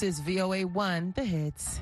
This is VOA 1, the hits.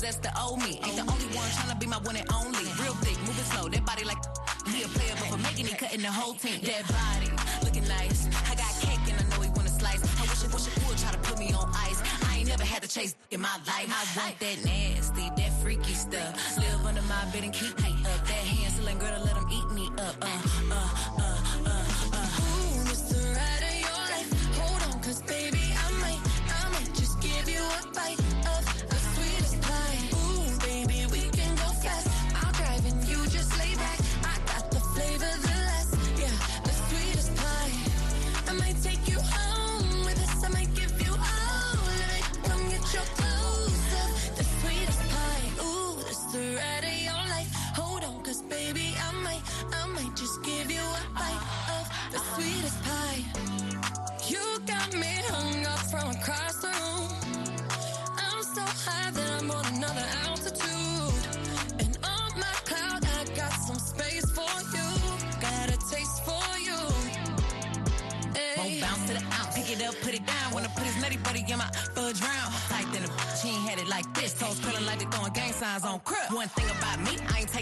that's the old me. Ain't the only one trying to be my one and only. Real thick, moving slow, that body like me a player, but for making it, cutting the whole team. That body, looking nice. I got cake and I know he wanna slice. I wish it, wish it would try to put me on ice. I ain't never had to chase in my life. I want that nasty, that freaky stuff. Live under my bed and keep me up. That handsome girl to let him eat me up. Uh, uh,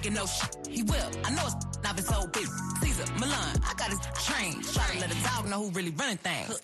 thinking no shit. He will. I know it's not his whole business. Cesar, Millan, I got his train. Try to let a dog know who really running things.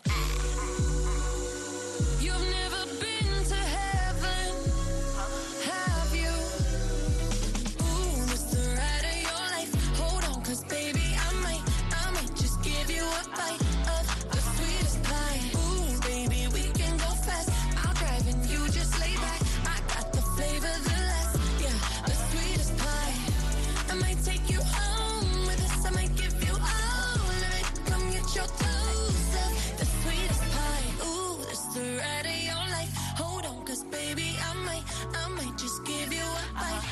the sweetest pie. Ooh, the ride of your life. Hold baby, I might, I might just give you a bite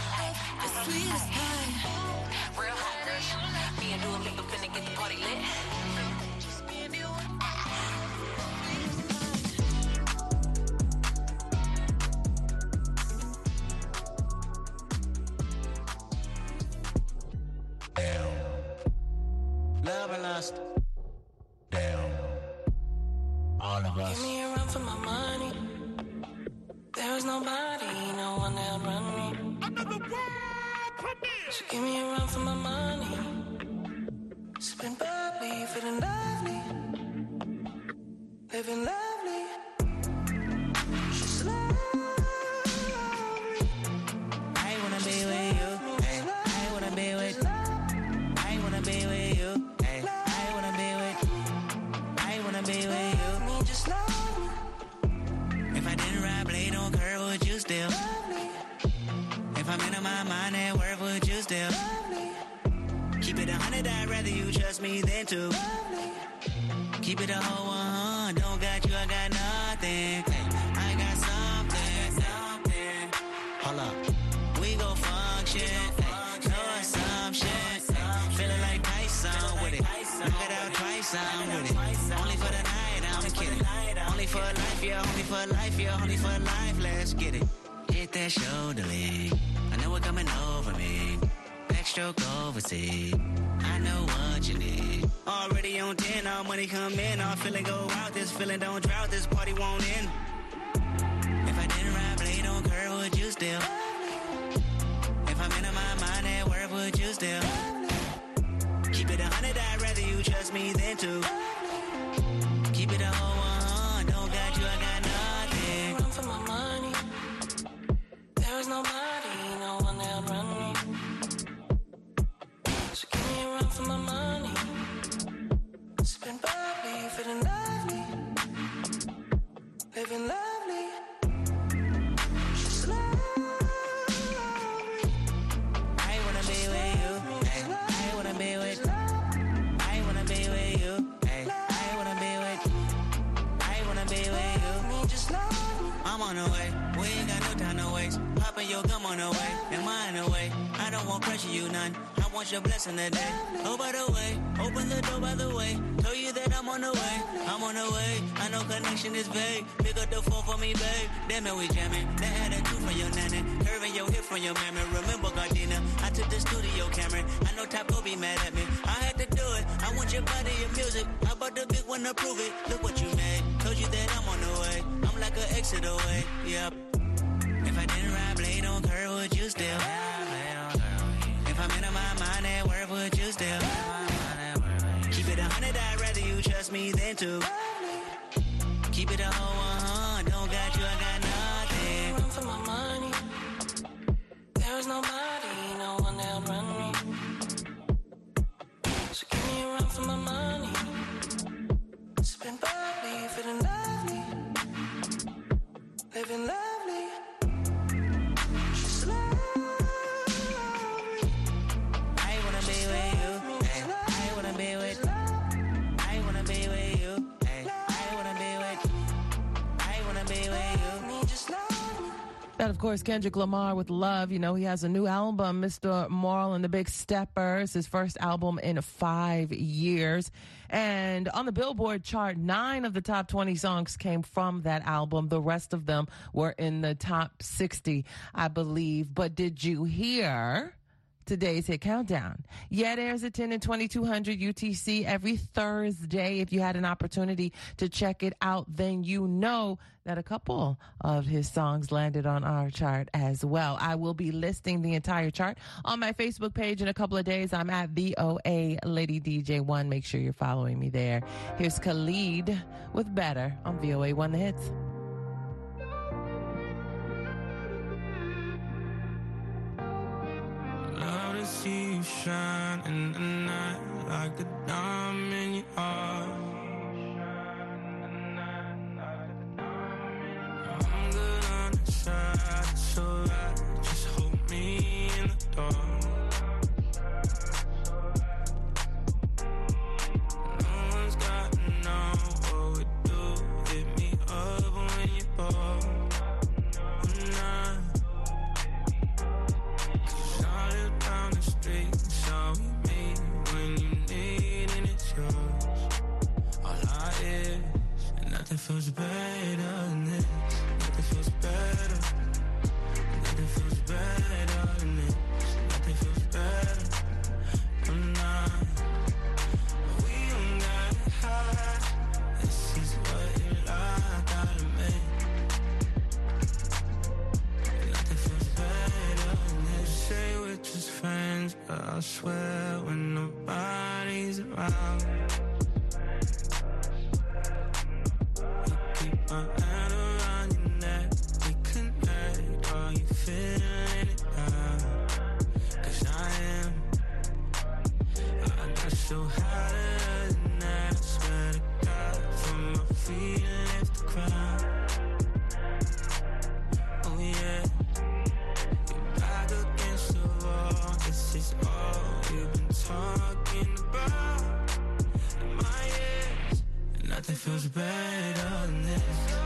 the sweetest pie. Real hot, girl. Me and Dua Lipa finna get the party lit. to keep it a whole come in, all feeling go out. This feeling don't is vague. Pick up the phone for me, babe. Damn it, we jamming. That had a two for your nanny. Curving your hip from your mammy. Remember, Gardena, I took the studio camera. I know Top go be mad at me. I had to do it. I want your body, your music. How about the big one to prove it? Look what you made. Told you that I'm on the way. I'm like an exit away. Yep. If I didn't ride blade on curve, would you still? If I'm in my mind at work, would you still? Keep it a hundred, I'd rather you trust me than to. Keep one, uh-huh. don't got you, I got nothing. Run for my money. There is no Of course, Kendrick Lamar with Love. You know, he has a new album, Mr. Morale and the Big Steppers, his first album in five years. And on the Billboard chart, nine of the top 20 songs came from that album. The rest of them were in the top 60, I believe. But did you hear? Today's hit countdown. Yeah, there's a 10 and 2200 UTC every Thursday. If you had an opportunity to check it out, then you know that a couple of his songs landed on our chart as well. I will be listing the entire chart on my Facebook page in a couple of days. I'm at VOA Lady DJ1. Make sure you're following me there. Here's Khalid with Better on VOA One The Hits. See you shine in the night like a diamond I swear when nobody's around. Keep my hand around your neck. We connect. Are you feeling it I am. I got so nothing feels better than this.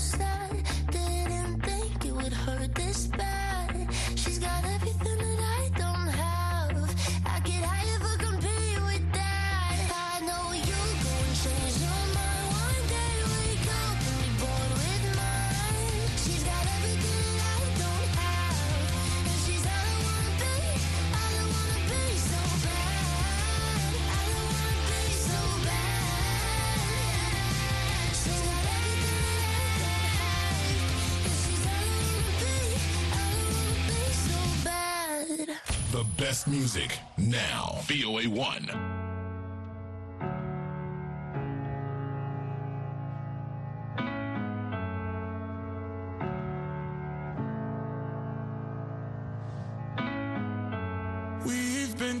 Me best music now. VOA 1. We've been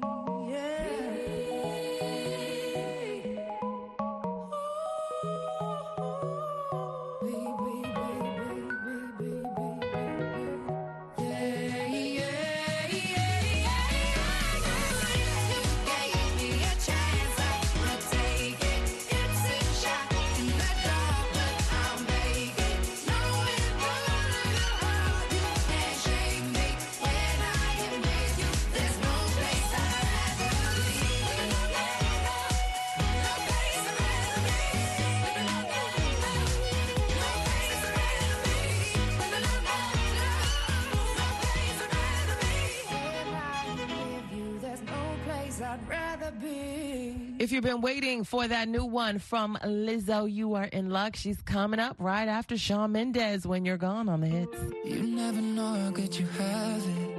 If you've been waiting for that new one from Lizzo, you are in luck. She's coming up right after Shawn Mendes when you're gone on the hits. You never know how good you have it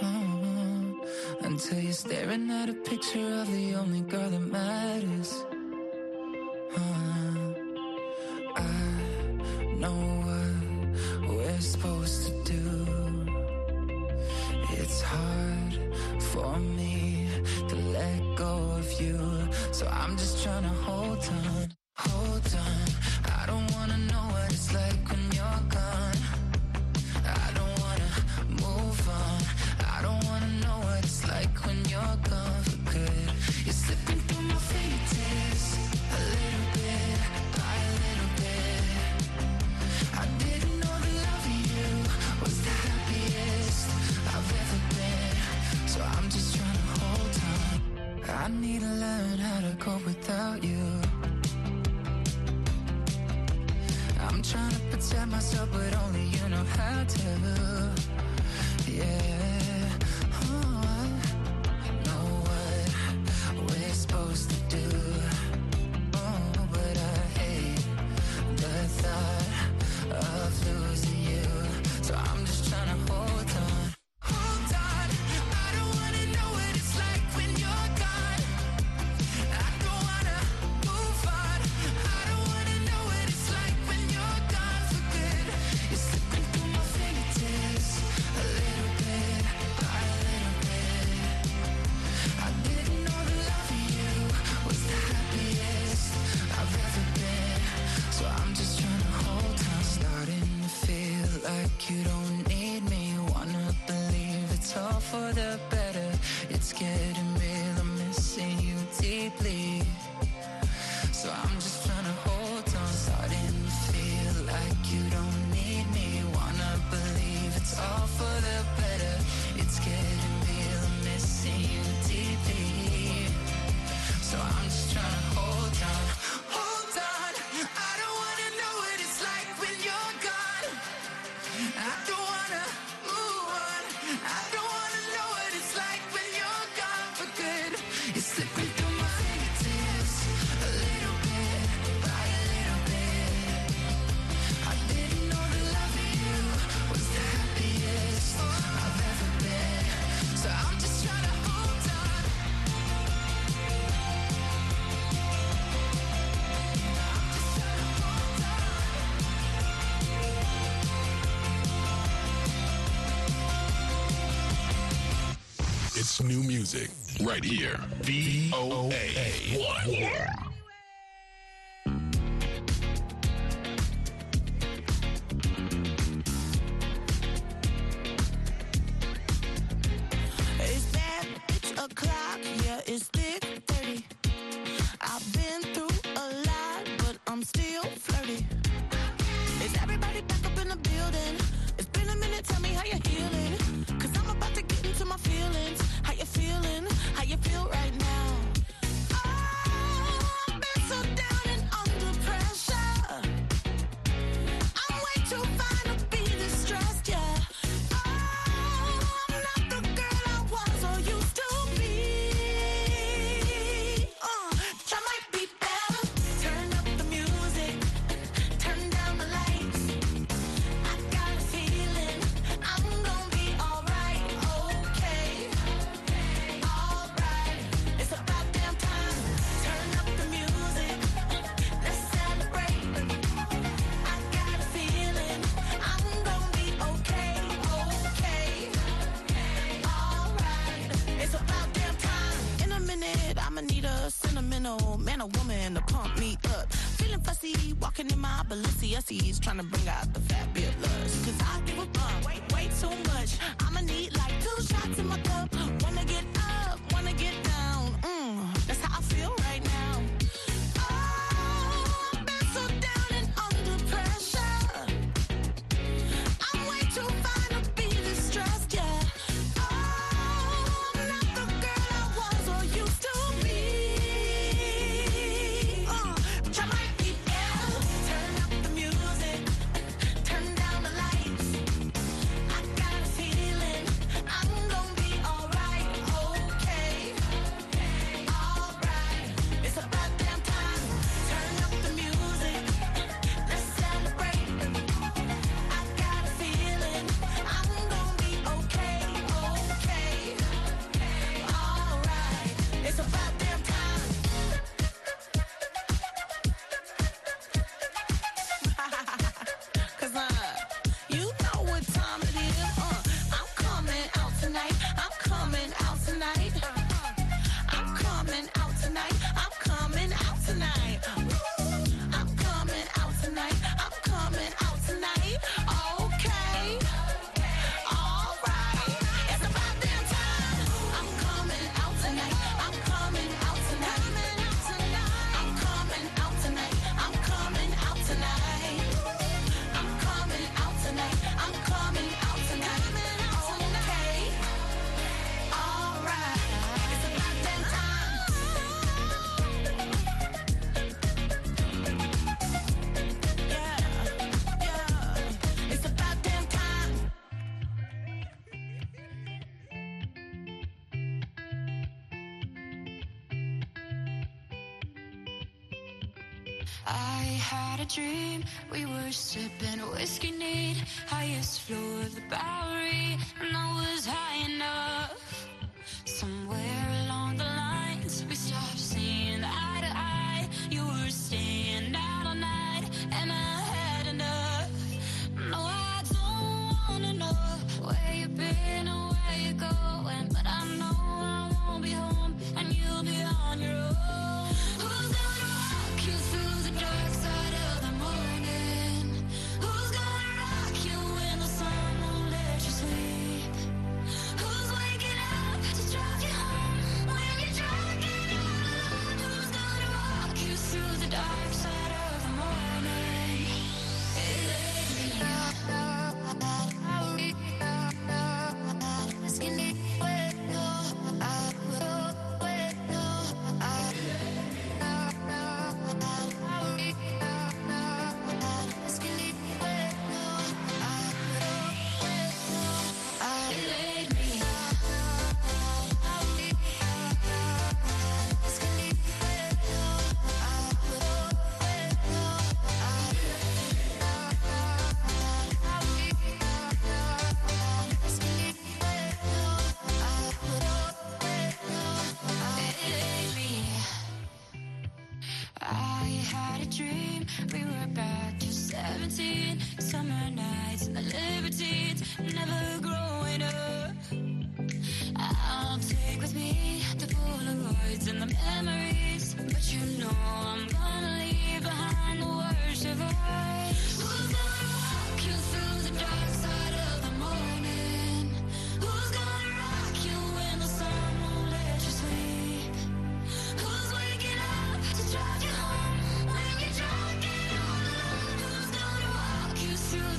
uh-huh. until you're staring at a picture of the only girl that matters. Oh, I know what we're supposed to do. It's hard for me let go of you. So I'm just trying to hold on, hold on. I don't wanna know what it's like when but only you know how to. new music right here. VOA. One. trying to bring out the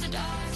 the dark.